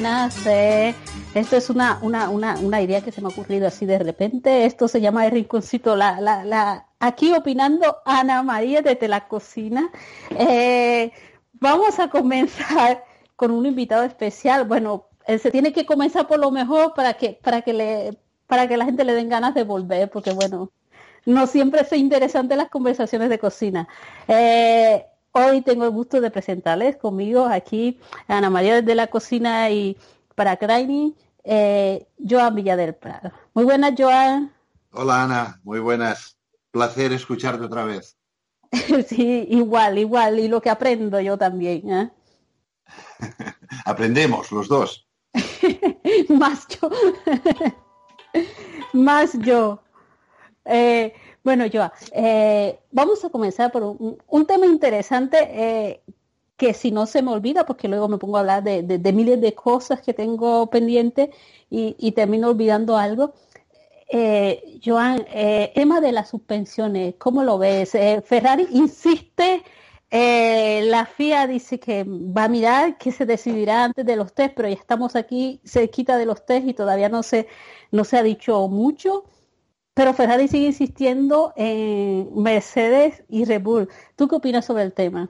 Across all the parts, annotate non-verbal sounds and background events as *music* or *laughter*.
Buenas. Eh, esto es una, una, una, una, idea que se me ha ocurrido así de repente. Esto se llama el rinconcito. La, la, la, aquí opinando Ana María desde la cocina. Eh, vamos a comenzar con un invitado especial. Bueno, eh, se tiene que comenzar por lo mejor para que, para que le, para que la gente le den ganas de volver, porque bueno, no siempre es interesante las conversaciones de cocina. Eh, Hoy tengo el gusto de presentarles conmigo aquí a Ana María desde la cocina y para Crainy, eh, Joan Villa del Prado. Muy buenas, Joan. Hola, Ana. Muy buenas. Placer escucharte otra vez. *laughs* sí, igual, igual. Y lo que aprendo yo también. ¿eh? *laughs* Aprendemos los dos. *laughs* Más yo. Más yo. Eh, bueno, Joa, eh, vamos a comenzar por un, tema interesante eh, que si no se me olvida, porque luego me pongo a hablar de, miles de cosas que tengo pendientes y, termino olvidando algo. Eh, Joan, eh, tema de las suspensiones, ¿cómo lo ves? Ferrari insiste, la FIA dice que va a mirar que se decidirá antes de los test, pero ya estamos aquí cerquita de los test y todavía no se, no se ha dicho mucho. Pero Ferrari sigue insistiendo en Mercedes y Red Bull. ¿Tú qué opinas sobre el tema?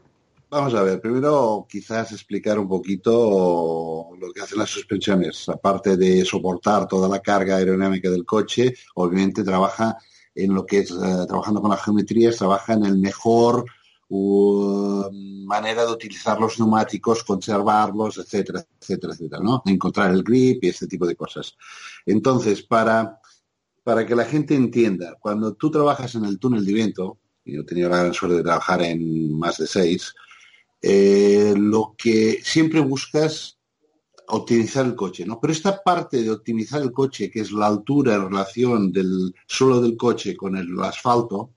Vamos a ver, primero quizás explicar un poquito lo que hacen las suspensiones. Aparte de soportar toda la carga aerodinámica del coche, obviamente trabaja en lo que es, eh, trabajando con las geometrías, trabaja en el mejor uh, manera de utilizar los neumáticos, conservarlos, etcétera, etcétera, etcétera, ¿no? Encontrar el grip y este tipo de cosas. Entonces, para para que la gente entienda, cuando tú trabajas en el túnel de viento, y yo he tenido la gran suerte de trabajar en más de seis, eh, lo que siempre buscas optimizar el coche, ¿no? Pero esta parte de optimizar el coche, que es la altura en relación del suelo del coche con el asfalto,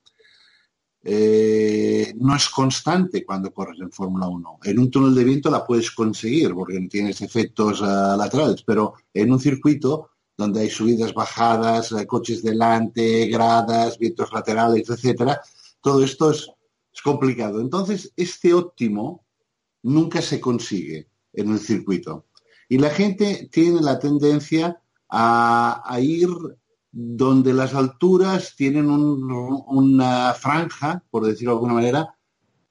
eh, no es constante cuando corres en Fórmula 1. En un túnel de viento la puedes conseguir porque no tienes efectos uh, laterales, pero en un circuito donde hay subidas, bajadas, eh, coches delante, gradas, vientos laterales, etcétera. Todo esto es, complicado. Entonces, este óptimo nunca se consigue en el circuito. Y la gente tiene la tendencia a, ir donde las alturas tienen una franja, por decirlo de alguna manera,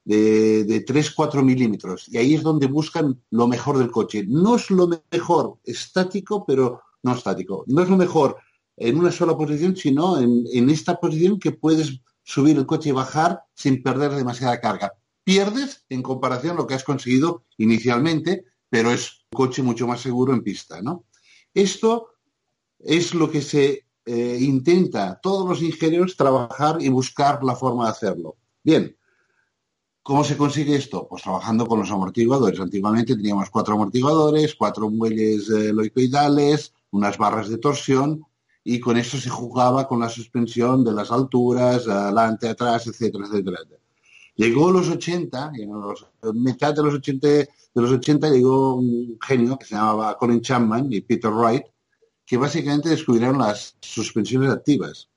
de, de 3-4 milímetros. Y ahí es donde buscan lo mejor del coche. No es lo mejor estático, pero no estático. No es lo mejor en una sola posición, sino en, esta posición que puedes subir el coche y bajar sin perder demasiada carga. Pierdes en comparación a lo que has conseguido inicialmente, pero es un coche mucho más seguro en pista, ¿no? Esto es lo que se eh, intenta todos los ingenieros trabajar y buscar la forma de hacerlo. Bien, ¿Cómo se consigue esto? Pues trabajando con los amortiguadores. Antiguamente teníamos cuatro amortiguadores, cuatro muelles eh, loicoidales, unas barras de torsión y con eso se jugaba con la suspensión de las alturas, adelante, atrás, etcétera, etcétera. Llegó los 80, en los, mitad de los 80, de los 80 llegó un genio que se llamaba Colin Chapman y Peter Wright, que básicamente descubrieron las suspensiones activas.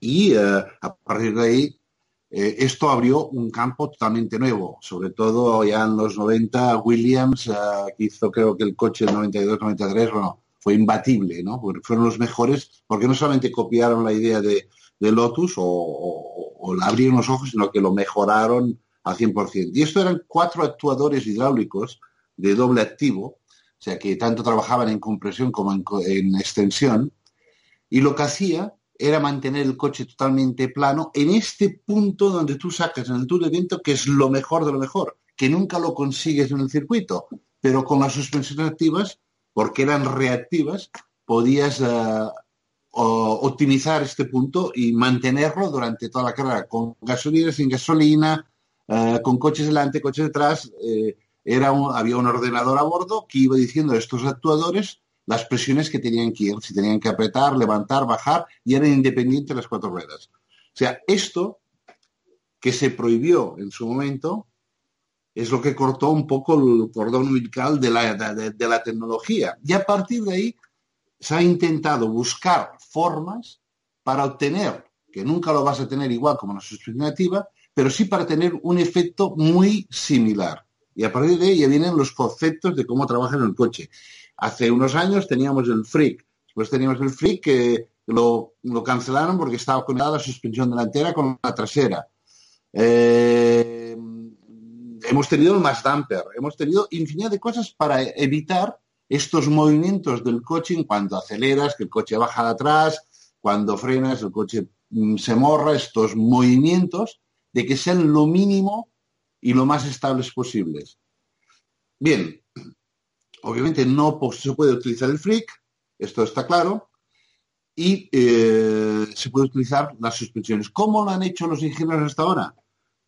Y eh, a partir de ahí, eh, esto abrió un campo totalmente nuevo, sobre todo ya en los 90, Williams, eh, hizo creo que el coche 92-93, bueno, fue imbatible, ¿no? Fueron los mejores, porque no solamente copiaron la idea de, Lotus o, o, abrieron los ojos, sino que lo mejoraron al 100%. Y esto eran cuatro actuadores hidráulicos de doble activo, o sea que tanto trabajaban en compresión como en, extensión, y lo que hacía era mantener el coche totalmente plano en este punto donde tú sacas en el tour de viento, que es lo mejor de lo mejor, que nunca lo consigues en el circuito, pero con las suspensiones activas, porque eran reactivas, podías eh, optimizar este punto y mantenerlo durante toda la carrera, con gasolina, sin gasolina, eh, con coches delante, coches detrás. Eh, era había un ordenador a bordo que iba diciendo a estos actuadores las presiones que tenían que ir, si tenían que apretar, levantar, bajar, y eran independientes las cuatro ruedas. O sea, esto que se prohibió en su momento es lo que cortó un poco el cordón umbilical de la, de la tecnología. Y a partir de ahí se ha intentado buscar formas para obtener, que nunca lo vas a tener igual como la suspensión activa, pero sí para tener un efecto muy similar. Y a partir de ahí ya vienen los conceptos de cómo trabaja en el coche. Hace unos años teníamos el Freak, después teníamos el Freak que lo, cancelaron porque estaba conectada la suspensión delantera con la trasera. Eh, hemos tenido el Mass Damper, hemos tenido infinidad de cosas para evitar estos movimientos del coche en cuanto aceleras, que el coche baja de atrás, cuando frenas, el coche mm, se morra, estos movimientos de que sean lo mínimo y lo más estables posibles. Bien, obviamente no se puede utilizar el freak, esto está claro, y eh, se puede utilizar las suspensiones. ¿Cómo lo han hecho los ingenieros hasta ahora?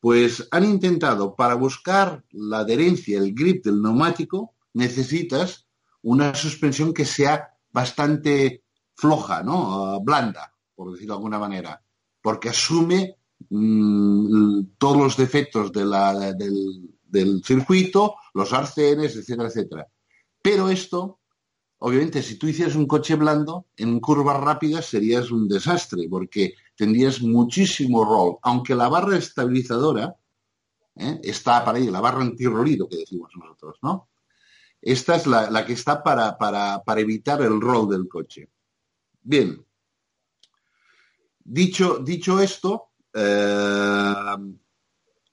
Pues han intentado, para buscar la adherencia, el grip del neumático, necesitas una suspensión que sea bastante floja, ¿no? Ah, blanda, por decirlo de alguna manera, porque asume mm, todos los defectos del, circuito, los arcenes, etcétera, etcétera. Pero esto, obviamente, si tú hicieras un coche blando, en curvas rápidas serías un desastre, porque tendrías muchísimo rol, aunque la barra estabilizadora ¿eh? está para ahí, la barra antirrolido que decimos nosotros, ¿no? Esta es la, que está para, evitar el rol del coche. Bien. Dicho, dicho esto, eh,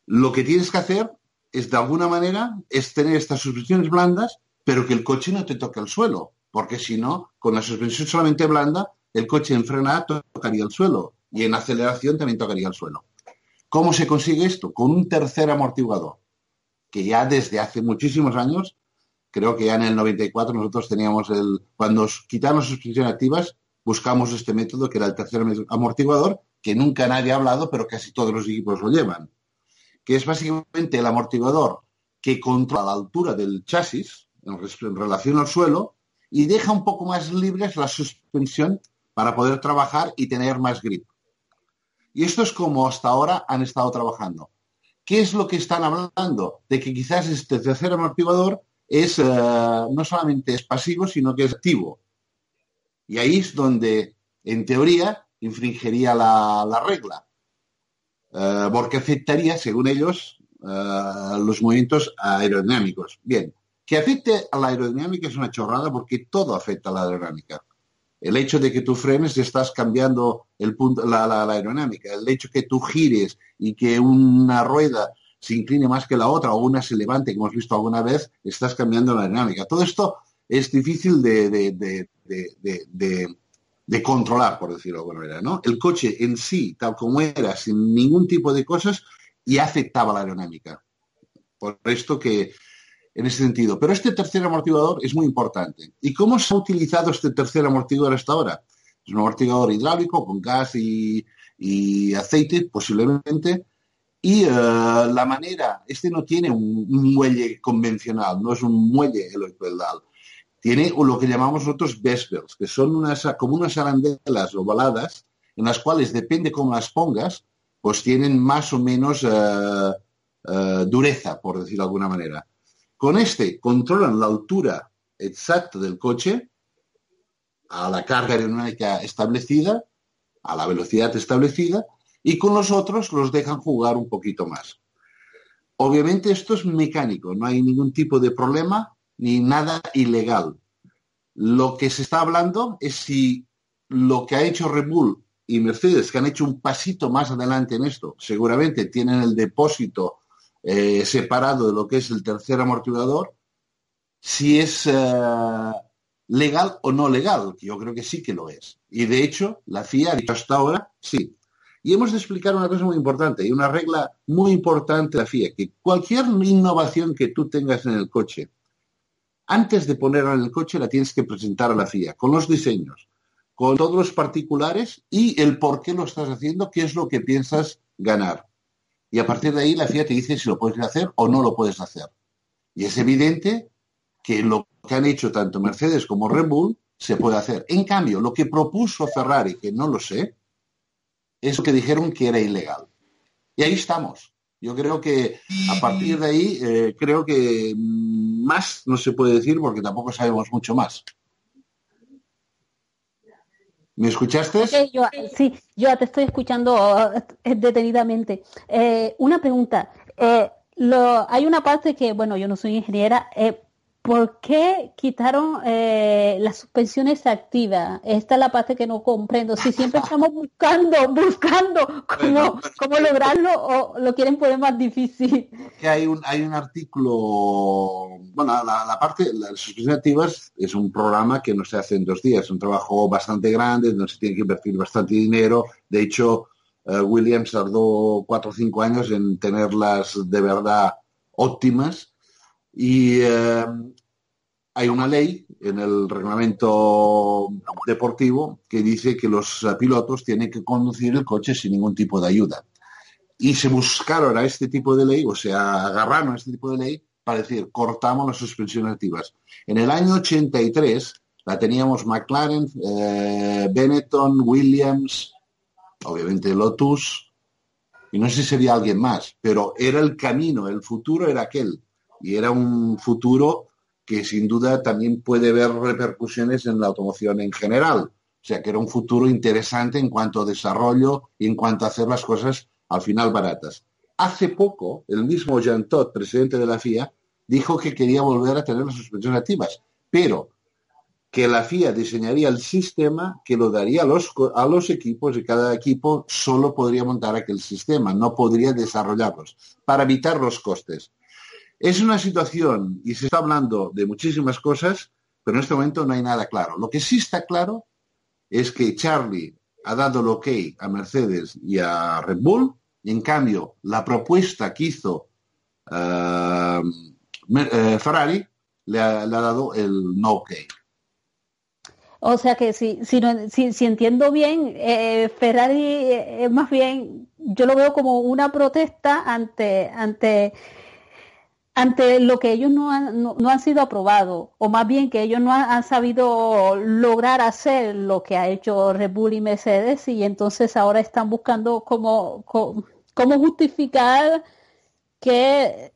lo que tienes que hacer es, de alguna manera, es tener estas suspensiones blandas, pero que el coche no te toque el suelo, porque si no, con la suspensión solamente blanda, el coche en frenada tocaría el suelo y en aceleración también tocaría el suelo. ¿Cómo se consigue esto? Con un tercer amortiguador, que ya desde hace muchísimos años creo que ya en el 94 nosotros teníamos el, cuando quitamos las suspensiones activas, buscamos este método que era el tercer amortiguador, que nunca nadie ha hablado, pero casi todos los equipos lo llevan, que es básicamente el amortiguador que controla la altura del chasis en relación al suelo y deja un poco más libres la suspensión para poder trabajar y tener más grip. Y esto es como hasta ahora han estado trabajando. ¿Qué es lo que están hablando? De que quizás este tercer amortiguador es eh, no solamente es pasivo, sino que es activo. Y ahí es donde, en teoría, infringiría la, regla, eh, porque afectaría, según ellos, eh, los movimientos aerodinámicos. Bien, que afecte a la aerodinámica es una chorrada porque todo afecta a la aerodinámica. El hecho de que tú frenes estás cambiando el punto, la, la aerodinámica. El hecho de que tú gires y que una rueda se incline más que la otra o una se levante, como hemos visto alguna vez, estás cambiando la dinámica. Todo esto es difícil de, controlar, por decirlo de alguna manera. ¿no? El coche en sí, tal como era, sin ningún tipo de cosas, ya afectaba la aerodinámica. Por esto que, en ese sentido. Pero este tercer amortiguador es muy importante. ¿Y cómo se ha utilizado este tercer amortiguador hasta ahora? Es un amortiguador hidráulico con gas y aceite, posiblemente, y eh, la manera, este no tiene un, muelle convencional, no es un muelle helicoidal. Tiene lo que llamamos nosotros bezels, que son unas, como unas arandelas ovaladas, en las cuales, depende cómo las pongas, pues tienen más o menos eh, eh, dureza, por decirlo de alguna manera. Con este controlan la altura exacta del coche a la carga aerodinámica establecida, a la velocidad establecida, y con los otros los dejan jugar un poquito más. Obviamente esto es mecánico, no hay ningún tipo de problema ni nada ilegal. Lo que se está hablando es si lo que ha hecho Red Bull y Mercedes, que han hecho un pasito más adelante en esto, seguramente tienen el depósito eh, separado de lo que es el tercer amortiguador, si es eh, legal o no legal, yo creo que sí que lo es. Y de hecho, la FIA ha dicho hasta ahora sí. Y hemos de explicar una cosa muy importante y una regla muy importante de la FIA, que cualquier innovación que tú tengas en el coche, antes de ponerla en el coche la tienes que presentar a la FIA, con los diseños, con todos los particulares y el por qué lo estás haciendo, qué es lo que piensas ganar. Y a partir de ahí la FIA te dice si lo puedes hacer o no lo puedes hacer. Y es evidente que lo que han hecho tanto Mercedes como Red Bull se puede hacer. En cambio, lo que propuso Ferrari, que no lo sé, es que dijeron que era ilegal. Y ahí estamos. Yo creo que a partir de ahí, eh, creo que más no se puede decir porque tampoco sabemos mucho más. ¿Me escuchaste? sí, yo te estoy escuchando eh, detenidamente. Eh, una pregunta. hay una parte que, bueno, yo no soy ingeniera, ¿Por qué quitaron eh, las suspensiones activas? Esta es la parte que no comprendo. Si siempre *laughs* estamos buscando, buscando cómo, cómo lograrlo o lo quieren poner más difícil. Que hay un, hay un artículo, bueno, la, parte, las suspensiones activas es un programa que no se hace en dos días, es un trabajo bastante grande, donde se tiene que invertir bastante dinero. De hecho, eh, Williams tardó cuatro o cinco años en tenerlas de verdad óptimas y eh, hay una ley en el reglamento deportivo que dice que los pilotos tienen que conducir el coche sin ningún tipo de ayuda. Y se buscaron a este tipo de ley, o sea, agarraron a este tipo de ley para decir, cortamos las suspensiones activas. En el año 83 la teníamos McLaren, eh, Benetton, Williams, obviamente Lotus, y no sé si sería alguien más, pero era el camino, el futuro era aquel y era un futuro que sin duda también puede ver repercusiones en la automoción en general. O sea, que era un futuro interesante en cuanto a desarrollo y en cuanto a hacer las cosas al final baratas. Hace poco, el mismo Jean Todt, presidente de la FIA, dijo que quería volver a tener las suspensiones activas, pero que la FIA diseñaría el sistema que lo daría a los, a los equipos y cada equipo solo podría montar aquel sistema, no podría desarrollarlos, para evitar los costes. Es una situación, y se está hablando de muchísimas cosas, pero en este momento no hay nada claro. Lo que sí está claro es que Charlie ha dado el ok a Mercedes y a Red Bull, en cambio la propuesta que hizo eh, eh, Ferrari le ha, dado el no ok. O sea que si, si, entiendo bien, eh, Ferrari es más bien, yo lo veo como una protesta ante, ante ante lo que ellos no han, no, han sido aprobados, o más bien que ellos no han, sabido lograr hacer lo que ha hecho Red Bull y Mercedes, y entonces ahora están buscando cómo, cómo, justificar que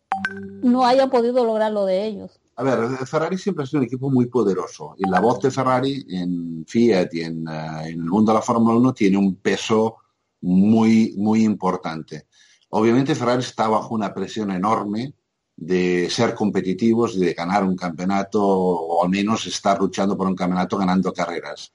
no hayan podido lograr lo de ellos. A ver, Ferrari siempre ha sido un equipo muy poderoso y la voz de Ferrari en Fiat y en, eh, en el mundo de la Fórmula 1 tiene un peso muy, muy importante. Obviamente Ferrari está bajo una presión enorme de ser competitivos, de ganar un campeonato o al menos estar luchando por un campeonato ganando carreras.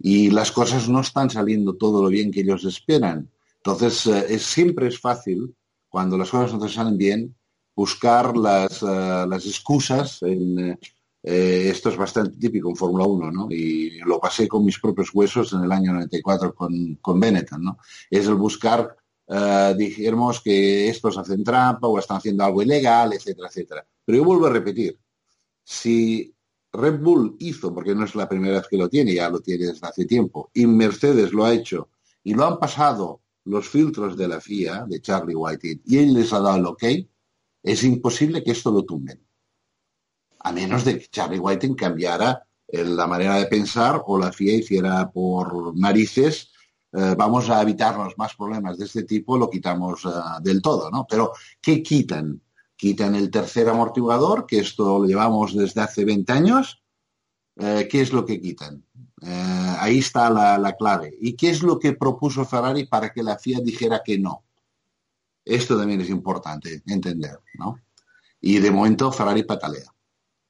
Y las cosas no están saliendo todo lo bien que ellos esperan. Entonces, eh, es, siempre es fácil, cuando las cosas no te salen bien, buscar las, eh, las excusas. Eh, esto es bastante típico en Fórmula 1, ¿no? Y lo pasé con mis propios huesos en el año 94 con, con Benetton, ¿no? Es el buscar uh, dijéramos que estos hacen trampa o están haciendo algo ilegal, etcétera, etcétera. Pero yo vuelvo a repetir, si Red Bull hizo, porque no es la primera vez que lo tiene, ya lo tiene desde hace tiempo, y Mercedes lo ha hecho, y lo han pasado los filtros de la FIA, de Charlie White, y él les ha dado el ok, es imposible que esto lo tumben. A menos de que Charlie White cambiara la manera de pensar o la FIA hiciera por narices eh, vamos a evitarnos más problemas de este tipo, lo quitamos eh, del todo, ¿no? Pero, ¿qué quitan? Quitan el tercer amortiguador, que esto lo llevamos desde hace 20 años. Eh, ¿Qué es lo que quitan? ahí está la, la, clave. ¿Y qué es lo que propuso Ferrari para que la FIA dijera que no? Esto también es importante entender, ¿no? Y de momento Ferrari patalea.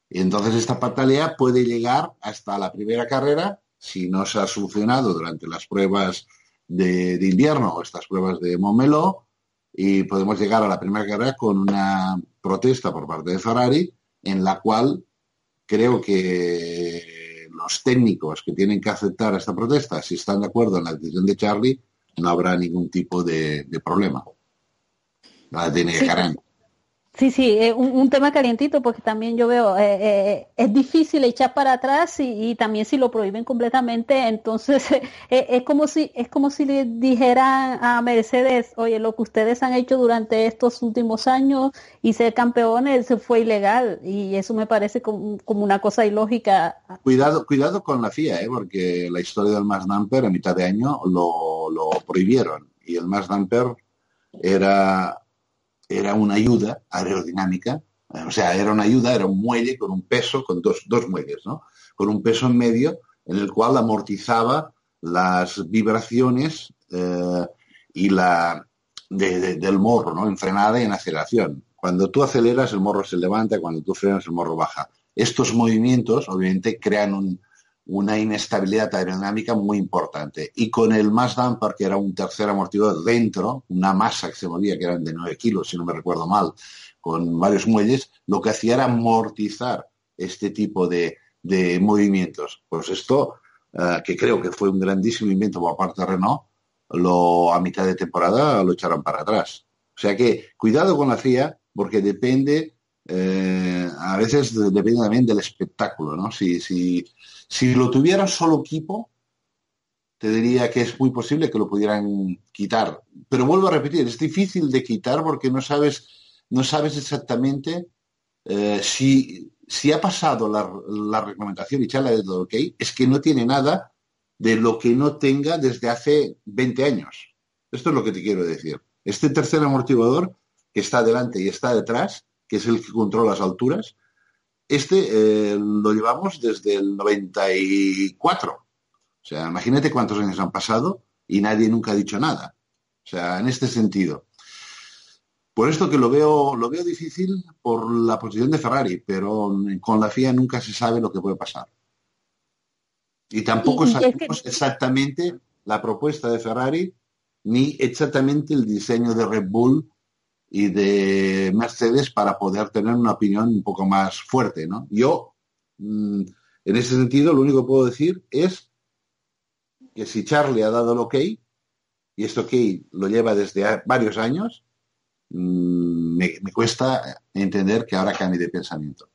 Y entonces esta patalea puede llegar hasta la primera carrera si no se ha solucionado durante las pruebas de, de invierno, estas pruebas de Montmeló, y podemos llegar a la primera carrera con una protesta por parte de Ferrari en la cual creo que los técnicos que tienen que aceptar esta protesta, si están de acuerdo en la decisión de Charlie, no habrá ningún tipo de, de problema. La tiene Sí. Sí, sí, eh, un, un tema calientito porque también yo veo, eh, eh, es difícil echar para atrás y, y también si lo prohíben completamente, entonces *laughs* eh, es como si es como si le dijeran a Mercedes, oye, lo que ustedes han hecho durante estos últimos años y ser campeones fue ilegal y eso me parece como, como una cosa ilógica. Cuidado, cuidado con la FIA, ¿eh? porque la historia del Max Damper a mitad de año lo, lo prohibieron y el Max Damper era, era una ayuda aerodinámica, eh, o sea, era una ayuda, era un muelle con un peso, con dos, dos muelles, ¿no? Con un peso en medio en el cual amortizaba las vibraciones eh, y la de- de- del morro, ¿no? En frenada y en aceleración. Cuando tú aceleras, el morro se levanta, cuando tú frenas, el morro baja. Estos movimientos, obviamente, crean un- una inestabilidad aerodinámica muy importante. Y con el más damper, que era un tercer amortiguador dentro, una masa que se movía, que eran de 9 kilos, si no me recuerdo mal, con varios muelles, lo que hacía era amortizar este tipo de, de movimientos. Pues esto, eh, que creo que fue un grandísimo invento por parte de Renault, lo, a mitad de temporada lo echaron para atrás. O sea que cuidado con la FIA, porque depende, eh, a veces de- depende también del espectáculo, ¿no? Si, si, si lo tuviera solo equipo, te diría que es muy posible que lo pudieran quitar. Pero vuelvo a repetir, es difícil de quitar porque no sabes, no sabes exactamente eh, si, si ha pasado la, la reglamentación y charla de todo ok, es que no tiene nada de lo que no tenga desde hace 20 años. Esto es lo que te quiero decir. Este tercer amortiguador que está delante y está detrás, que es el que controla las alturas, este eh, lo llevamos desde el 94. O sea, imagínate cuántos años han pasado y nadie nunca ha dicho nada. O sea, en este sentido. Por esto que lo veo, lo veo difícil por la posición de Ferrari, pero con la FIA nunca se sabe lo que puede pasar. Y tampoco Y- y es sabemos que- exactamente la propuesta de Ferrari ni exactamente el diseño de Red Bull y de Mercedes para poder tener una opinión un poco más fuerte, ¿no? Yo, mm, en ese sentido, lo único que puedo decir es que si Charlie ha dado el ok, y este ok lo lleva desde varios años, mm, me, me cuesta entender que ahora cambie de pensamiento.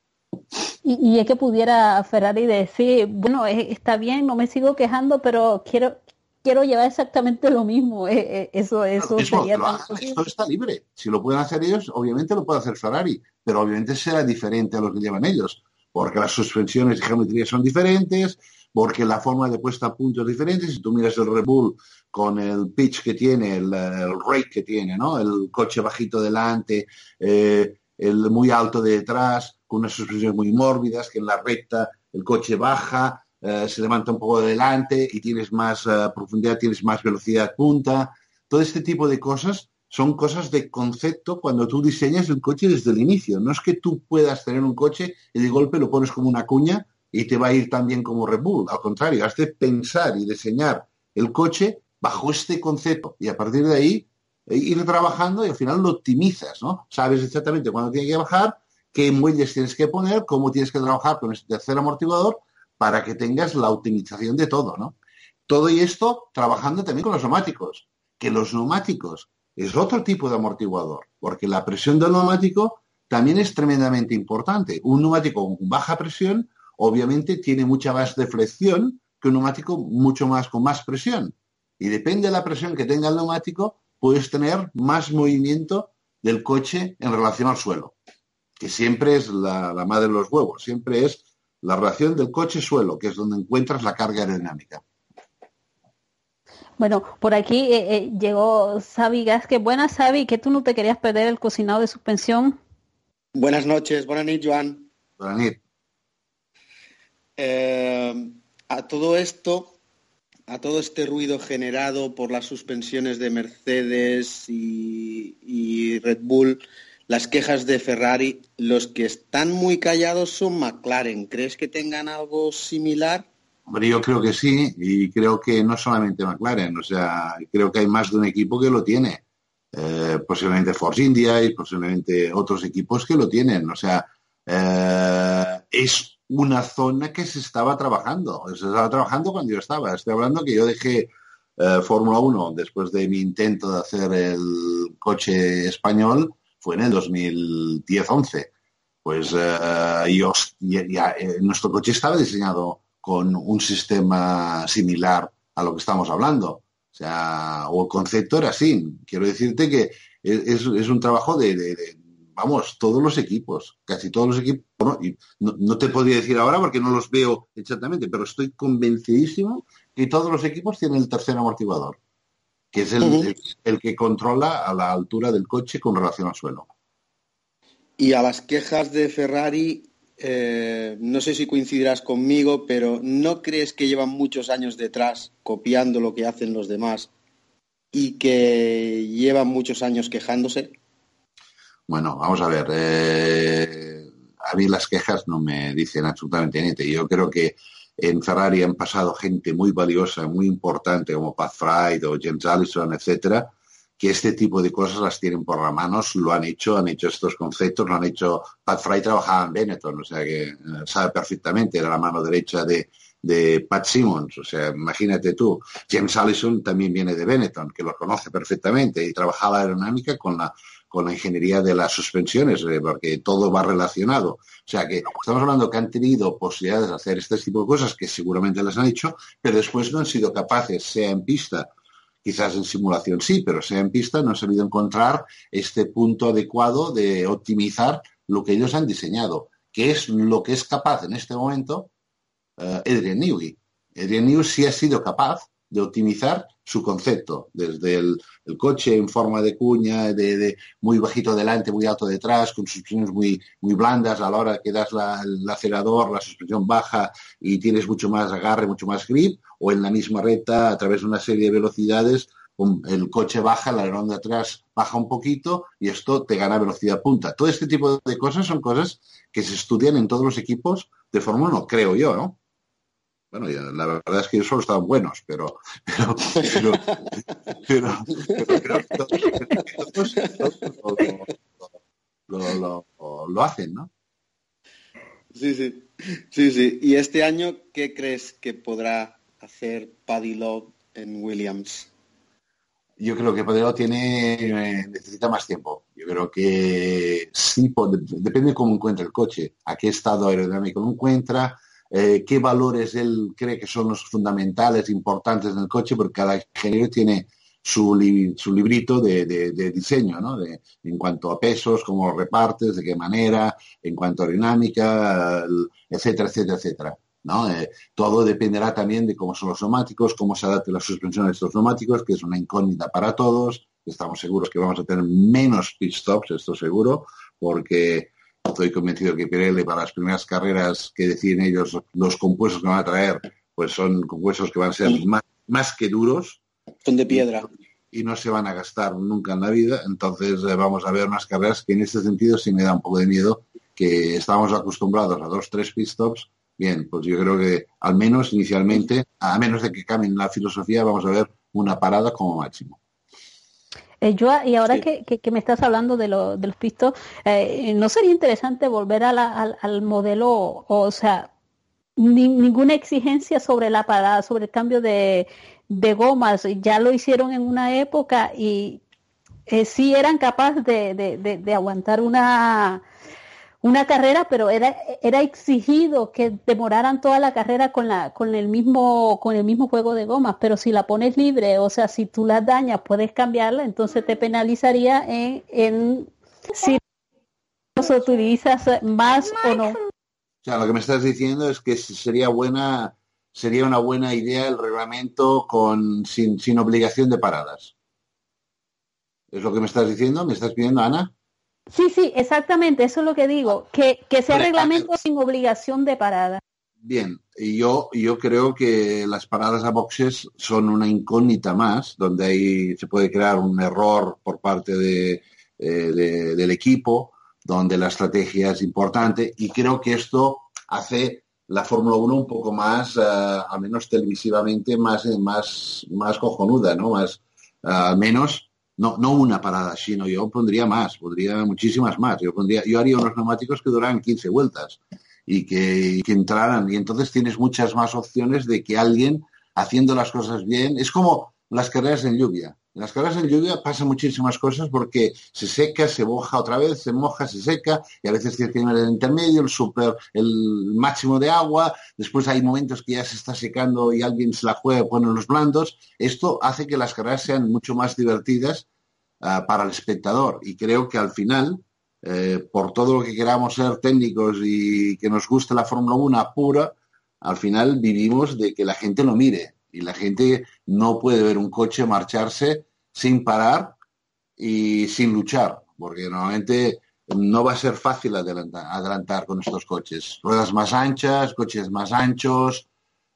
Y, y es que pudiera Ferrari decir, bueno, está bien, no me sigo quejando, pero quiero quiero llevar exactamente lo mismo. eh, eh, eso eso sería tan hagan, esto está libre. Si lo pueden hacer ellos, obviamente lo puede hacer Ferrari, pero obviamente será diferente a lo que llevan ellos, porque las suspensiones y geometría son diferentes, porque la forma de puesta a punto es diferente. Si tú miras el Red Bull con el pitch que tiene, el, el rake que tiene, ¿no? El coche bajito delante, eh, el muy alto de detrás, con unas suspensiones muy mórbidas, que en la recta el coche baja, eh, se levanta un poco de delante y tienes más eh, profundidad, tienes más velocidad punta. Todo este tipo de cosas son cosas de concepto cuando tú diseñas el coche desde el inicio. No es que tú puedas tener un coche y de golpe lo pones como una cuña y te va a ir tan bien como Red Bull. Al contrario, has de pensar y diseñar el coche bajo este concepto y a partir de ahí eh, ir trabajando y al final lo optimizas, ¿no? Sabes exactamente cuándo tiene que bajar, qué muelles tienes que poner, cómo tienes que trabajar con este tercer amortiguador para que tengas la optimización de todo, ¿no? Todo y esto trabajando también con los neumáticos, que los neumáticos es otro tipo de amortiguador, porque la presión del neumático también es tremendamente importante. Un neumático con baja presión obviamente tiene mucha más deflexión que un neumático mucho más con más presión. Y depende de la presión que tenga el neumático, puedes tener más movimiento del coche en relación al suelo, que siempre es la, la madre de los huevos, siempre es la relación del coche-suelo, que es donde encuentras la carga aerodinámica. Bueno, por aquí eh, eh, llegó Sabi Gasque. Buenas, Sabi, que tú no te querías perder el cocinado de suspensión. Buenas noches, buenas noches, Joan. Buenas noches. Eh, a todo esto, a todo este ruido generado por las suspensiones de Mercedes y, y Red Bull, las quejas de Ferrari, los que están muy callados son McLaren. ¿Crees que tengan algo similar? Hombre, yo creo que sí, y creo que no solamente McLaren, o sea, creo que hay más de un equipo que lo tiene. Eh, posiblemente Force India y posiblemente otros equipos que lo tienen. O sea, eh, es una zona que se estaba trabajando. Se estaba trabajando cuando yo estaba. Estoy hablando que yo dejé eh, Fórmula 1 después de mi intento de hacer el coche español, fue en el 2010-11. Pues yo, ya, nuestro coche estaba diseñado con un sistema similar a lo que estamos hablando. O sea, o el concepto era así. Quiero decirte que es, un trabajo de, vamos, todos los equipos, casi todos los equipos. no, te podría decir ahora porque no los veo exactamente, pero estoy convencidísimo que todos los equipos tienen el tercer amortiguador, que es el, el que controla a la altura del coche con relación al suelo. Y a las quejas de Ferrari, eh, no sé si coincidirás conmigo, pero ¿no crees que llevan muchos años detrás copiando lo que hacen los demás y que llevan muchos años quejándose? Bueno, vamos a ver. Eh, a mí las quejas no me dicen absolutamente nada. Yo creo que en Ferrari han pasado gente muy valiosa, muy importante, como Pat Fry o James Allison, etcétera, que este tipo de cosas las tienen por las manos, lo han hecho, han hecho estos conceptos, lo han hecho. Pat Fry trabajaba en Benetton, o sea que eh, sabe perfectamente, era la mano derecha de, de Pat Simmons, o sea, imagínate tú. James Allison también viene de Benetton, que lo conoce perfectamente y trabajaba aerodinámica con la, con la ingeniería de las suspensiones, eh, porque todo va relacionado. O sea que estamos hablando que han tenido posibilidades de hacer este tipo de cosas que seguramente las han hecho, pero después no han sido capaces, sea en pista Quizás en simulación sí, pero sea en pista no han sabido encontrar este punto adecuado de optimizar lo que ellos han diseñado, que es lo que es capaz en este momento uh, Adrian Newey. Adrian Newey sí ha sido capaz de optimizar su concepto, desde el, coche en forma de cuña, de, muy bajito delante, muy alto detrás, con suspensiones muy, muy blandas, a la hora que das el acelerador, la suspensión baja y tienes mucho más agarre, mucho más grip, o en la misma recta, a través de una serie de velocidades, el coche baja, la alerón de atrás baja un poquito y esto te gana velocidad punta. Todo este tipo de cosas son cosas que se estudian en todos los equipos de Fórmula 1, creo yo, ¿no? Bueno, la verdad es que ellos solo estaban buenos, pero pero pero, creo que todos, lo, hacen, ¿no? Sí, sí, sí, sí. ¿Y este año qué crees que podrá hacer Paddy Love en Williams? Yo creo que Paddy Love tiene eh, necesita más tiempo. Yo creo que sí, depende de cómo encuentra el coche, a qué estado aerodinámico lo encuentra, eh, qué valores él cree que son los fundamentales, importantes en el coche, porque cada ingeniero tiene su, librito de, diseño, ¿no? en cuanto a pesos, cómo lo repartes, de qué manera, en cuanto a aerodinámica, etcétera, etcétera, etcétera. ¿no? Eh, todo dependerá también de cómo son los neumáticos, cómo se adapte la suspensión de estos neumáticos, que es una incógnita para todos. Estamos seguros que vamos a tener menos pit stops, esto seguro, porque estoy convencido que Pirelli para las primeras carreras que deciden ellos los compuestos que van a traer, pues son compuestos que van a ser más, que duros. Son de piedra. Y, no se van a gastar nunca en la vida. Entonces eh, vamos a ver unas carreras que en este sentido sí me da un poco de miedo, que estamos acostumbrados a dos, tres pit stops. Bien, pues yo creo que al menos inicialmente, a menos de que cambien la filosofía, vamos a ver una parada como máximo. Eh, y ahora que, me estás hablando de, lo, de los pistos, eh, ¿no sería interesante volver al, modelo, o sea, ninguna exigencia sobre la parada, sobre el cambio de, gomas? Ya lo hicieron en una época y eh, sí eran capaces de aguantar una una carrera, pero era, era exigido que demoraran toda la carrera con, la, con, el mismo, con el mismo juego de gomas, pero si la pones libre, o sea, si tú la dañas, puedes cambiarla, entonces te penalizaría en, en si los utilizas más o no. O sea, lo que me estás diciendo es que sería buena sería una buena idea el reglamento con sin, sin obligación de paradas. ¿Es lo que me estás diciendo? ¿Me estás pidiendo, Ana? Sí, sí, exactamente, eso es lo que digo, que, que sea reglamento sin obligación de parada. Bien, yo, yo creo que las paradas a boxes son una incógnita más, donde ahí se puede crear un error por parte de, eh, del equipo, donde la estrategia es importante, y creo que esto hace la Fórmula 1 un poco más, al menos televisivamente, más, más, más cojonuda, ¿no? Más, al menos, no, no una parada, sino yo pondría más, pondría muchísimas más. Yo, pondría, yo haría unos neumáticos que duraran 15 vueltas y que, que entraran. Y entonces tienes muchas más opciones de que alguien haciendo las cosas bien. Es como las carreras en lluvia. En las carreras en lluvia pasan muchísimas cosas porque se seca, se moja otra vez, se moja, se seca, y a veces tiene el intermedio, el super, el máximo de agua, después hay momentos que ya se está secando y alguien se la juega y pone los blandos. Esto hace que las carreras sean mucho más divertidas uh, para el espectador. Y creo que al final, eh, por todo lo que queramos ser técnicos y que nos guste la Fórmula 1 pura, al final vivimos de que la gente lo mire y la gente no puede ver un coche marcharse sin parar y sin luchar, porque normalmente no va a ser fácil adelantar, con estos coches. Ruedas más anchas, coches más anchos,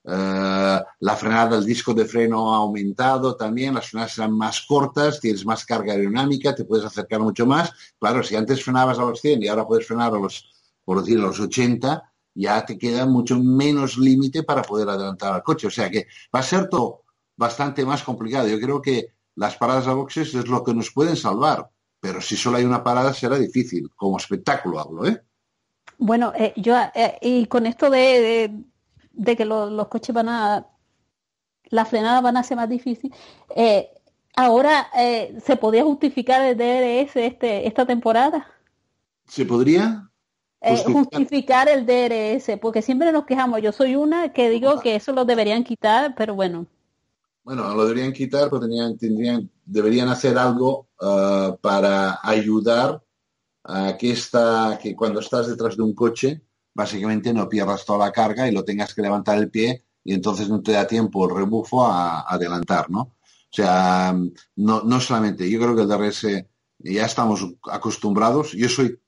eh, la frenada del disco de freno ha aumentado también, las frenadas serán más cortas, tienes más carga aerodinámica, te puedes acercar mucho más. Claro, si antes frenabas a los 100 y ahora puedes frenar a los, por decir, a los 80, ya te queda mucho menos límite para poder adelantar al coche. O sea que va a ser todo bastante más complicado. Yo creo que las paradas a boxes es lo que nos pueden salvar, pero si solo hay una parada será difícil, como espectáculo hablo, ¿eh? Bueno, eh, yo, eh, y con esto de, de, que lo, los coches van a, la frenada van a ser más difícil, eh, ahora se podría justificar el DRS este, esta temporada. ¿Se podría? Eh, justificar el DRS, porque siempre nos quejamos. Yo soy una que digo que eso lo deberían quitar, pero bueno. Bueno, lo deberían quitar, pero tenían, tendrían, deberían hacer algo uh, para ayudar a que, esta, que cuando estás detrás de un coche, básicamente no pierdas toda la carga y lo tengas que levantar el pie y entonces no te da tiempo el rebufo a, a adelantar, ¿no? O sea, no, no solamente, yo creo que el DRS ya estamos acostumbrados. Yo soy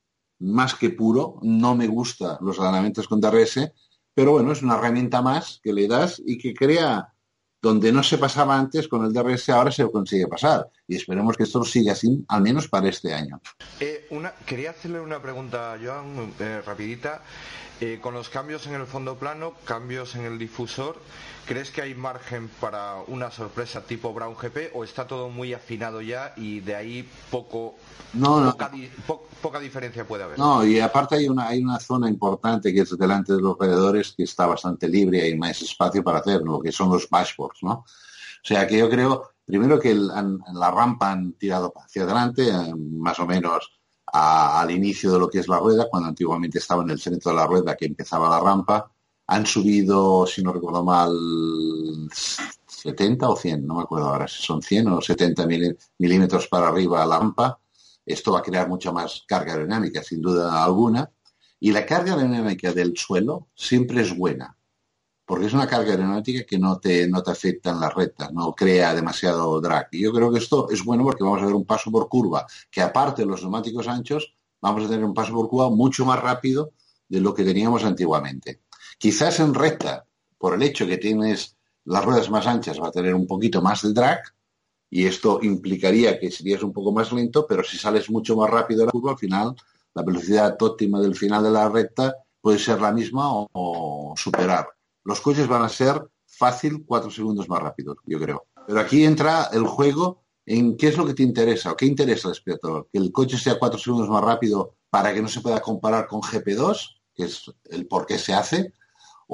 más que puro, no me gusta los ordenamientos con DRS, pero bueno, es una herramienta más que le das y que crea donde no se pasaba antes con el DRS, ahora se consigue pasar. Y esperemos que esto siga así, al menos para este año. Eh, quería hacerle una pregunta, Joan, eh, rapidita. Eh, con los cambios en el fondo plano, cambios en el difusor, ¿crees que hay margen para una sorpresa tipo Brown GP o está todo muy afinado ya y de ahí poco no, poca, po, poca, diferencia puede haber? No, y aparte hay una, hay una zona importante que es delante de los alrededores que está bastante libre y hay más espacio para hacerlo, que son los dashboards, ¿no? O sea que yo creo, primero que el, en la rampa han tirado hacia adelante, eh, más o menos a, al inicio de lo que es la rueda, cuando antiguamente estaba en el centro de la rueda que empezaba la rampa. Han subido, si no recuerdo mal, 70 o 100, no me acuerdo ahora si son 100 o 70 milímetros para arriba la rampa. Esto va a crear mucha más carga aerodinámica, sin duda alguna. Y la carga aerodinámica del suelo siempre es buena porque es una carga aeronáutica que no te, no te afecta en la recta, no crea demasiado drag. Y yo creo que esto es bueno porque vamos a ver un paso por curva, que aparte de los neumáticos anchos, vamos a tener un paso por curva mucho más rápido de lo que teníamos antiguamente. Quizás en recta, por el hecho que tienes las ruedas más anchas, va a tener un poquito más de drag, y esto implicaría que serías un poco más lento, pero si sales mucho más rápido de la curva, al final, la velocidad óptima del final de la recta puede ser la misma o, superar los coches van a ser fácil cuatro segundos más rápidos, yo creo. Pero aquí entra el juego en qué es lo que te interesa o qué interesa al espectador. Que el coche sea cuatro segundos más rápido para que no se pueda comparar con GP2, que es el por qué se hace,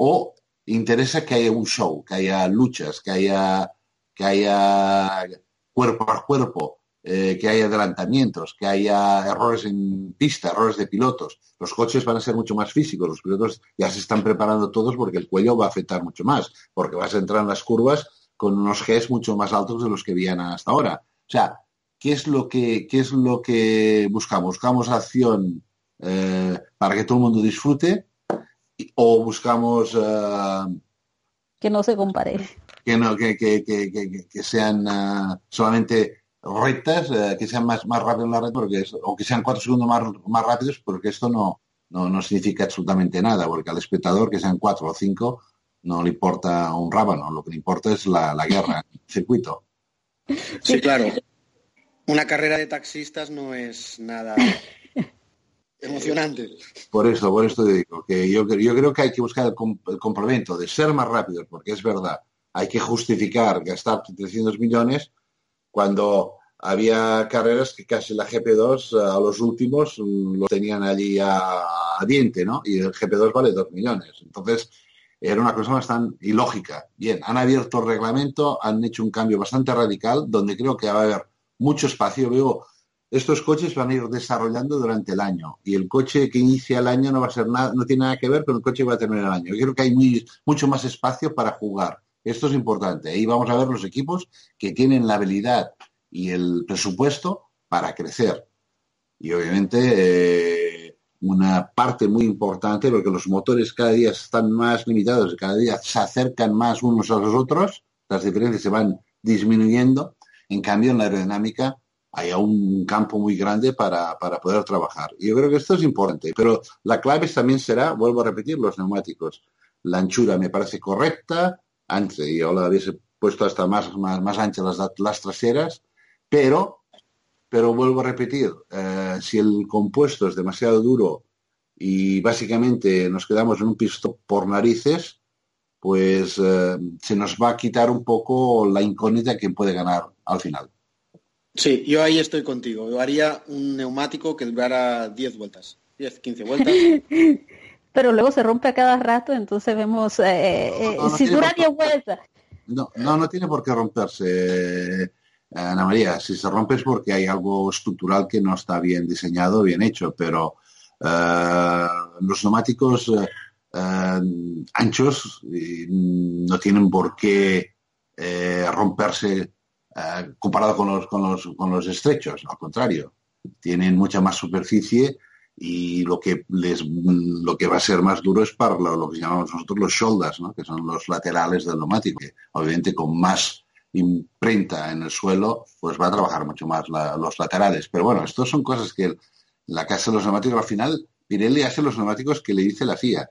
o interesa que haya un show, que haya luchas, que haya, que haya cuerpo a cuerpo, eh, que haya adelantamientos, que haya errores en pista, errores de pilotos. Los coches van a ser mucho más físicos, los pilotos ya se están preparando todos porque el cuello va a afectar mucho más, porque vas a entrar en las curvas con unos Gs mucho más altos de los que habían hasta ahora. O sea, ¿qué es lo que, qué es lo que buscamos? ¿Buscamos acción eh, para que todo el mundo disfrute o buscamos... Eh, que no se compare. Que, no, que, que, que sean uh, solamente rectas eh, que sean más, más rápidas en la red porque es, o que sean cuatro segundos más, más rápidos porque esto no, no, no significa absolutamente nada porque al espectador que sean cuatro o cinco no le importa un rábano lo que le importa es la, la guerra el circuito sí claro una carrera de taxistas no es nada Emocionante. Por eso, por esto digo, que yo, yo creo que hay que buscar el, el complemento de ser más rápidos, porque es verdad, hay que justificar gastar 300 millones cuando había carreras que casi la GP2 a los últimos lo tenían allí a, a, diente, ¿no? Y el GP2 vale 2 millones. Entonces, era una cosa bastante ilógica. Bien, han abierto el reglamento, han hecho un cambio bastante radical, donde creo que va a haber mucho espacio. Veo, estos coches van a ir desarrollando durante el año y el coche que inicia el año no va a ser nada, no tiene nada que ver con el coche que va a terminar el año. Yo creo que hay mucho más espacio para jugar. Esto es importante. Ahí vamos a ver los equipos que tienen la habilidad y el presupuesto para crecer. Y obviamente eh, una parte muy importante, porque los motores cada día están más limitados, cada día se acercan más unos a los otros, las diferencias se van disminuyendo. En cambio, en la aerodinámica hay un campo muy grande para, para poder trabajar. Yo creo que esto es importante. Pero la clave también será, vuelvo a repetir, los neumáticos. La anchura me parece correcta, antes yo la hubiese puesto hasta más, más, más anchas las, las traseras, pero, pero vuelvo a repetir, eh, si el compuesto es demasiado duro y básicamente nos quedamos en un pisto por narices, pues eh, se nos va a quitar un poco la incógnita que puede ganar al final. Sí, yo ahí estoy contigo. Yo haría un neumático que durara 10 vueltas, 10, 15 vueltas. *laughs* Pero luego se rompe a cada rato, entonces vemos, eh, eh, no, no, no si dura 10 vueltas. No, no, no tiene por qué romperse. Ana María, si se rompe es porque hay algo estructural que no está bien diseñado, bien hecho, pero uh, los neumáticos uh, uh, anchos no tienen por qué romperse comparado con los, con, los, con los estrechos, al contrario, tienen mucha más superficie y lo que les lo que va a ser más duro es para lo, que llamamos nosotros los shoulders, ¿no? que son los laterales del neumático, que obviamente con más imprenta en el suelo, pues va a trabajar mucho más los laterales. Pero bueno, estos son cosas que la casa de los neumáticos al final, Pirelli hace los neumáticos que le dice la FIA.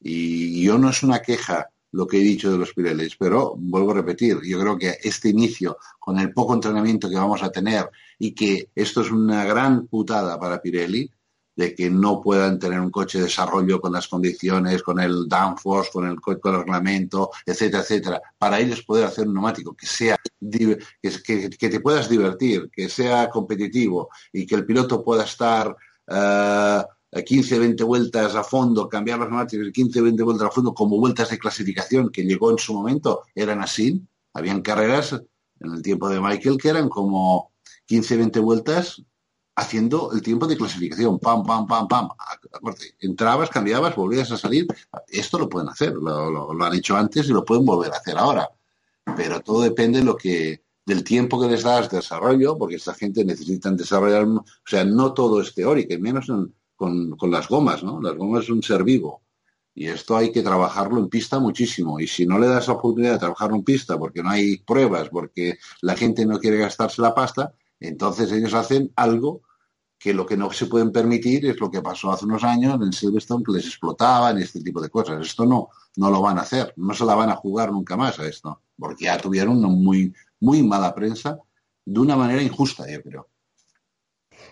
Y yo no es una queja lo que he dicho de los Pirelli, pero vuelvo a repetir, yo creo que este inicio, con el poco entrenamiento que vamos a tener y que esto es una gran putada para Pirelli, de que no puedan tener un coche de desarrollo con las condiciones, con el downforce, con el, con el reglamento, etcétera, etcétera, para ellos poder hacer un neumático que sea que, que, te puedas divertir, que sea competitivo y que el piloto pueda estar uh, 15, 20 vueltas a fondo, cambiar los neumáticos 15, 20 vueltas a fondo como vueltas de clasificación que llegó en su momento, eran así, habían carreras en el tiempo de Michael que eran como 15, 20 vueltas haciendo el tiempo de clasificación, pam, pam, pam, pam. Entrabas, cambiabas, volvías a salir. Esto lo pueden hacer, lo, han hecho antes y lo pueden volver a hacer ahora. Pero todo depende de lo que, del tiempo que les das de desarrollo, porque esta gente necesita desarrollar, o sea, no todo es teórico, y menos en, con, con, las gomas, ¿no? Las gomas es un ser vivo. Y esto hay que trabajarlo en pista muchísimo. Y si no le das la oportunidad de trabajarlo en pista porque no hay pruebas, porque la gente no quiere gastarse la pasta, entonces ellos hacen algo que lo que no se pueden permitir es lo que pasó hace unos años en Silverstone, que les explotaban y este tipo de cosas. Esto no, no lo van a hacer, no se la van a jugar nunca más a esto, porque ya tuvieron una muy, muy mala prensa de una manera injusta, yo creo.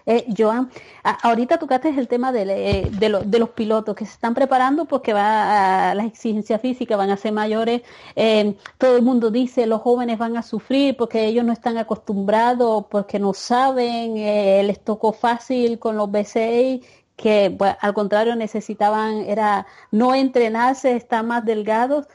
Eh, Joan, ahorita tocaste el tema de, eh, de, lo, de, los pilotos que se están preparando porque va a, las exigencias físicas van a ser mayores. Eh, todo el mundo dice los jóvenes van a sufrir porque ellos no están acostumbrados, porque no saben, eh, les tocó fácil con los B6 que bueno, al contrario necesitaban era no entrenarse, estar más delgados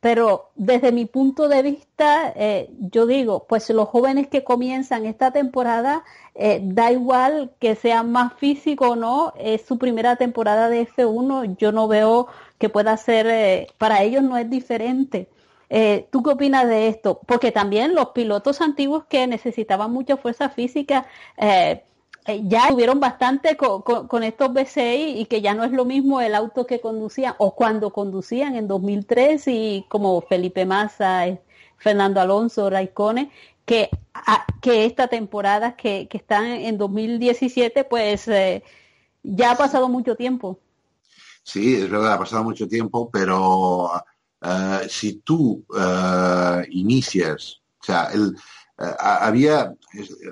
pero desde mi punto de vista, eh, yo digo, pues los jóvenes que comienzan esta temporada, eh, da igual que sean más físicos o no, es su primera temporada de F1, yo no veo que pueda ser, eh, para ellos no es diferente. Eh, ¿Tú qué opinas de esto? Porque también los pilotos antiguos que necesitaban mucha fuerza física, eh, ya tuvieron bastante con, estos B6 y que ya no es lo mismo el auto que conducían o cuando conducían en 2003 y como Felipe Massa, Fernando Alonso, Raikkonen, que, a, que esta temporada que, que, están en 2017 pues eh, ya ha pasado mucho tiempo. Sí, es verdad, ha pasado mucho tiempo, pero uh, si tú uh, inicias, o sea, el, había,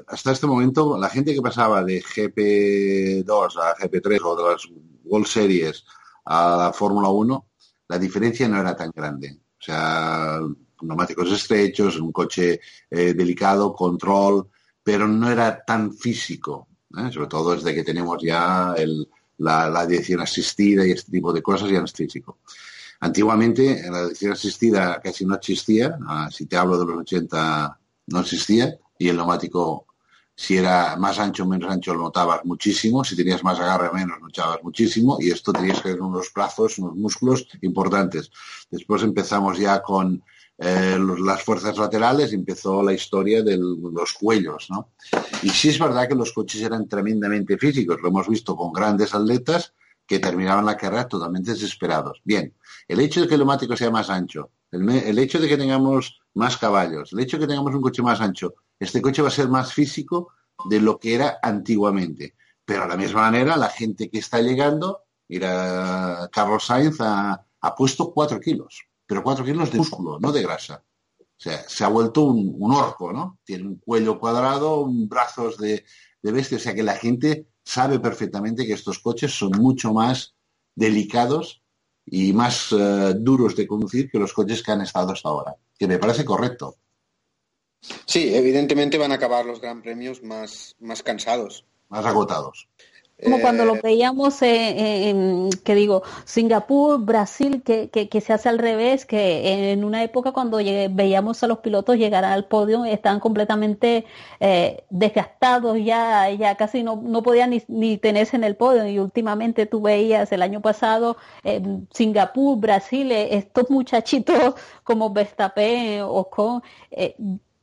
hasta este momento, la gente que pasaba de GP2 a GP3 o de las World Series a la Fórmula 1, la diferencia no era tan grande. O sea, neumáticos estrechos, un coche eh, delicado, control, pero no era tan físico. ¿eh? Sobre todo desde que tenemos ya la, la dirección asistida y este tipo de cosas ya no es físico. Antiguamente la dirección asistida casi no existía, ah, si te hablo de los 80 no existía y el neumático si era más ancho o menos ancho lo notabas muchísimo, si tenías más agarre o menos notabas muchísimo y esto tenías que tener unos brazos, unos músculos importantes. Después empezamos ya con eh, las fuerzas laterales y empezó la historia de los cuellos, ¿no? Y sí es verdad que los coches eran tremendamente físicos, lo hemos visto con grandes atletas que terminaban la carrera totalmente desesperados. Bien, el hecho de que el neumático sea más ancho, el, hecho de que tengamos más caballos, el hecho de que tengamos un coche más ancho, este coche va a ser más físico de lo que era antiguamente. Pero a la misma manera, la gente que está llegando, mira, Carlos Sainz ha, puesto cuatro kilos, pero cuatro kilos de músculo, no de grasa. O sea, se ha vuelto un, orco, ¿no? Tiene un cuello cuadrado, un brazos de, de bestia. O sea que la gente sabe perfectamente que estos coches son mucho más delicados y más eh, duros de conducir que los coches que han estado hasta ahora, que me parece correcto. Sí, evidentemente van a acabar los gran premios más, más cansados. Más agotados. Como cuando lo eh, veíamos en, que digo, Singapur, Brasil, que, que, se hace al revés, que en una época cuando veíamos a los pilotos llegar al podio estaban completamente eh, desgastados, ya, ya casi no, no podían ni, ni, tenerse en el podio. Y últimamente tú veías el año pasado en Singapur, Brasil, eh, estos muchachitos *laughs* como Verstappen, Ocon, eh,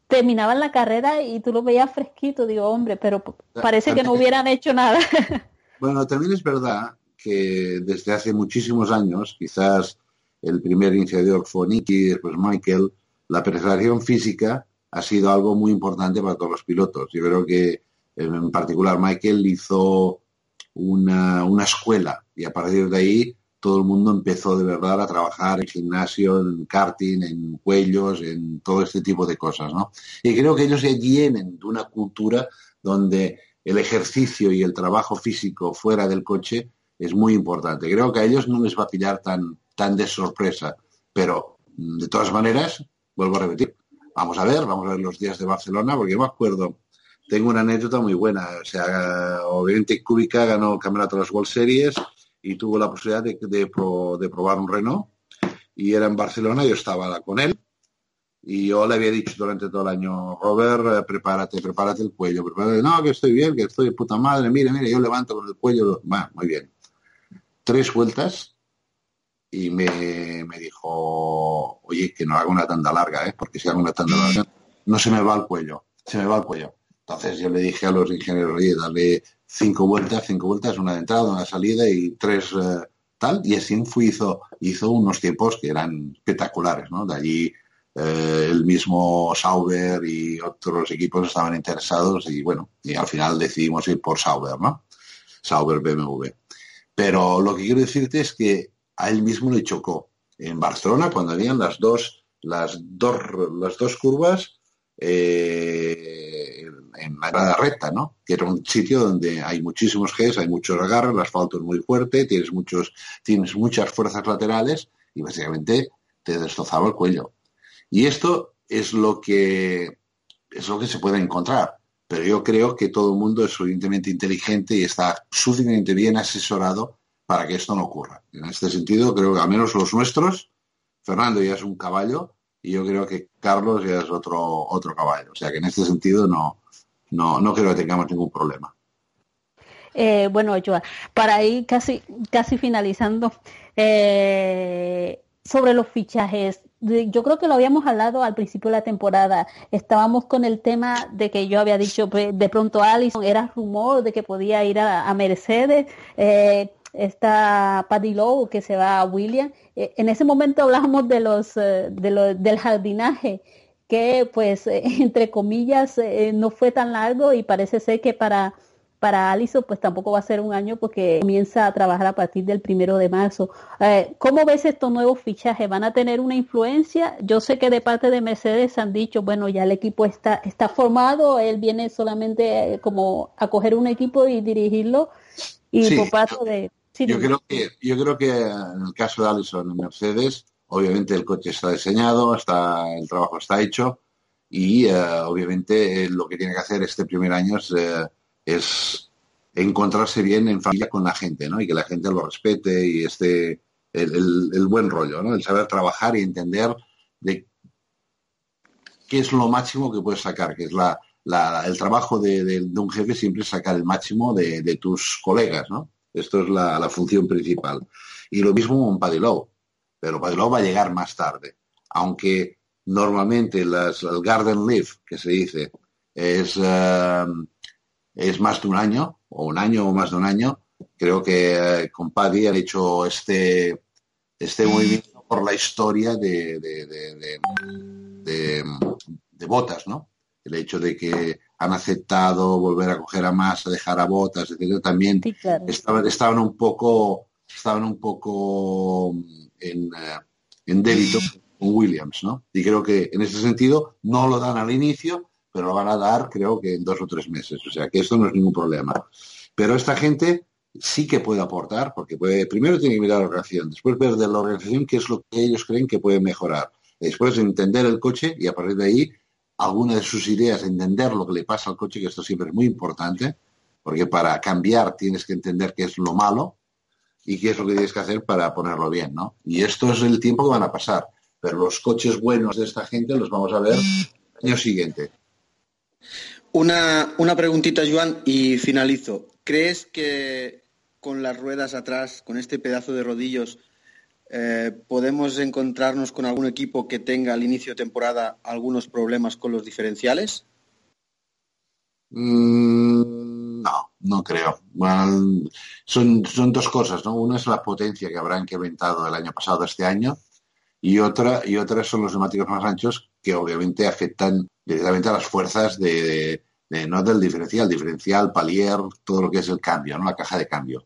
terminaban la carrera y tú lo veías fresquito, digo, hombre, pero parece que no hubieran hecho nada. *laughs* Bueno, también es verdad que desde hace muchísimos años, quizás el primer iniciador fue Nicky, después Michael, la preparación física ha sido algo muy importante para todos los pilotos. Yo creo que en particular Michael hizo una, una escuela y a partir de ahí todo el mundo empezó de verdad a trabajar en gimnasio, en karting, en cuellos, en todo este tipo de cosas, ¿no? Y creo que ellos ya vienen de una cultura donde el ejercicio y el trabajo físico fuera del coche es muy importante. Creo que a ellos no les va a pillar tan, tan de sorpresa, pero mm, de todas maneras, vuelvo a repetir, vamos a ver, vamos a ver los días de Barcelona, porque me acuerdo, tengo una anécdota muy buena, o sea, obviamente Kubica ganó el campeonato de las World Series, y tuvo la posibilidad de, de, probar un Renault y era en Barcelona, yo estaba con él y yo le había dicho durante todo el año, Robert, eh, prepárate, prepárate el cuello, prepárate, no, que estoy bien, que estoy de puta madre, mire, mire, yo levanto con el cuello, va, muy bien. Tres vueltas y me, me, dijo, oye, que no haga una tanda larga, ¿eh? porque si hago una tanda larga no se me va el cuello, se me va el cuello. Entonces yo le dije a los ingenieros, oye, dale cinco vueltas, cinco vueltas, una de entrada, una salida y tres eh, tal, y así fue, hizo, hizo unos tiempos que eran espectaculares, ¿no? De allí eh, el mismo Sauber y otros equipos estaban interesados y bueno, y al final decidimos ir por Sauber, ¿no? Sauber BMW. Pero lo que quiero decirte es que a él mismo le chocó. En Barcelona, cuando habían las dos, las dos, las dos curvas, eh, en la recta, ¿no? Que era un sitio donde hay muchísimos Gs, hay muchos agarres, el asfalto es muy fuerte, tienes muchos, tienes muchas fuerzas laterales y básicamente te destrozaba el cuello. Y esto es lo que es lo que se puede encontrar. Pero yo creo que todo el mundo es suficientemente inteligente y está suficientemente bien asesorado para que esto no ocurra. En este sentido, creo que al menos los nuestros, Fernando ya es un caballo y yo creo que Carlos ya es otro, otro caballo. O sea que en este sentido no, no, no creo que tengamos ningún problema. Eh, bueno, Joa, para ir casi, casi finalizando, eh, sobre los fichajes, yo creo que lo habíamos hablado al principio de la temporada. Estábamos con el tema de que yo había dicho, de pronto Allison era rumor de que podía ir a, Mercedes. Eh, está Paddy Lowe que se va a William. Eh, en ese momento hablábamos de los, eh, de del jardinaje que pues *laughs* entre comillas no fue tan largo y parece ser que para para Alison pues tampoco va a ser un año porque comienza a trabajar a partir del primero de marzo. Eh, ¿Cómo ves estos nuevos fichajes? ¿Van a tener una influencia? Yo sé que de parte de Mercedes han dicho, bueno, ya el equipo está, está formado, él viene solamente eh, como a coger un equipo y dirigirlo y por parte de... yo, creo que, yo creo que en el caso de Alison en Mercedes, obviamente el coche está diseñado, el trabajo está hecho y eh, obviamente lo que tiene que hacer este primer año es es encontrarse bien en familia con la gente, ¿no? Y que la gente lo respete y esté el, buen rollo, ¿no? El saber trabajar y entender de qué es lo máximo que puedes sacar, que es el trabajo de, un jefe siempre es sacar el máximo de, tus colegas, ¿no? Esto es la, función principal. Y lo mismo con Padilov, pero Padilov va a llegar más tarde, aunque normalmente las, el Garden Leaf, que se dice, es... Eh, es más de un año, o un año o más de un año. Creo que eh, con Paddy han hecho este, este movimiento por la historia de, de, botas, ¿no? El hecho de que han aceptado volver a coger a más, a dejar a botas, etcétera, también estaban, estaban un poco, estaban un poco en, eh, en débito con Williams, ¿no? Y creo que en ese sentido no lo dan al inicio, pero lo van a dar creo que en dos o tres meses. O sea que esto no es ningún problema. Pero esta gente sí que puede aportar, porque puede, primero tiene que mirar la organización, después ver de la organización qué es lo que ellos creen que puede mejorar. Después entender el coche y a partir de ahí alguna de sus ideas, entender lo que le pasa al coche, que esto siempre es muy importante, porque para cambiar tienes que entender qué es lo malo y qué es lo que tienes que hacer para ponerlo bien, ¿no? Y esto es el tiempo que van a pasar. Pero los coches buenos de esta gente los vamos a ver el año siguiente. Una, una preguntita, Joan, y finalizo. ¿Crees que con las ruedas atrás, con este pedazo de rodillos, eh, podemos encontrarnos con algún equipo que tenga al inicio de temporada algunos problemas con los diferenciales? Mm, no, no creo. son, son dos cosas, ¿no? Una es la potencia que habrá incrementado el año pasado, este año, y otra, y otra son los neumáticos más anchos que obviamente afectan directamente a las fuerzas de, no del diferencial, diferencial, palier, todo lo que es el cambio, ¿no? la caja de cambio.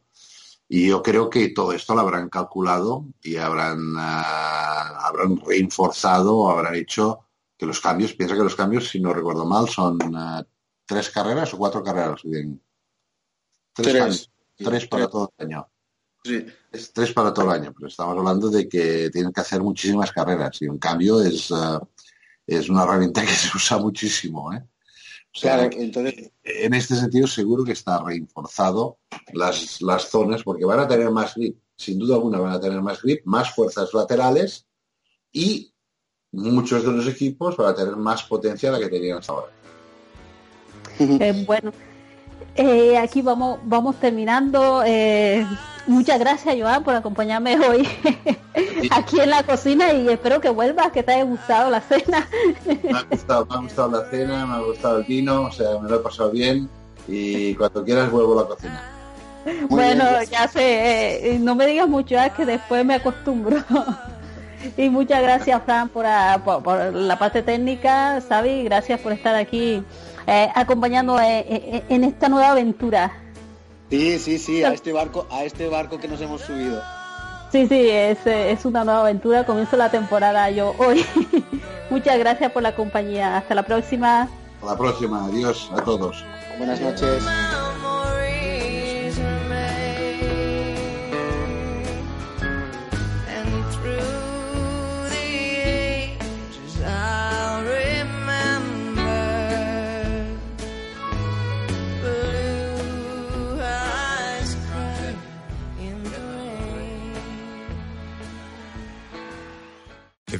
Y yo creo que todo esto lo habrán calculado y habrán, uh, habrán reforzado, habrán hecho que los cambios, piensa que los cambios, si no recuerdo mal, son uh, tres carreras o cuatro carreras. Tres, tres, tres para todo el año. Sí. Es tres para todo el año, pero estamos hablando de que tienen que hacer muchísimas carreras y un cambio es, uh, es una herramienta *laughs* que se usa muchísimo. ¿eh? O sea, entonces... en este sentido seguro que está reforzado las, las zonas porque van a tener más grip, sin duda alguna van a tener más grip, más fuerzas laterales y muchos de los equipos van a tener más potencia de la que tenían hasta ahora. Eh, bueno, eh, aquí vamos, vamos terminando. Eh, Muchas gracias, Joan, por acompañarme hoy *laughs* aquí en la cocina y espero que vuelvas, que te haya gustado la cena. Me ha gustado, me ha gustado la cena, me ha gustado el vino, o sea, me lo he pasado bien y cuando quieras vuelvo a la cocina. bueno, ya sé, eh, no me digas mucho, es que después me acostumbro. *laughs* y muchas gracias, Fran, por, por, la parte técnica, Sabi, gracias por estar aquí eh, acompañando eh, en esta nueva aventura. Sí, sí, sí, a este barco, a este barco que nos hemos subido. Sí, sí, es, es una nueva aventura. Comienzo la temporada yo hoy. *laughs* Muchas gracias por la compañía. Hasta la próxima. Hasta la próxima. Adiós a todos. Buenas noches.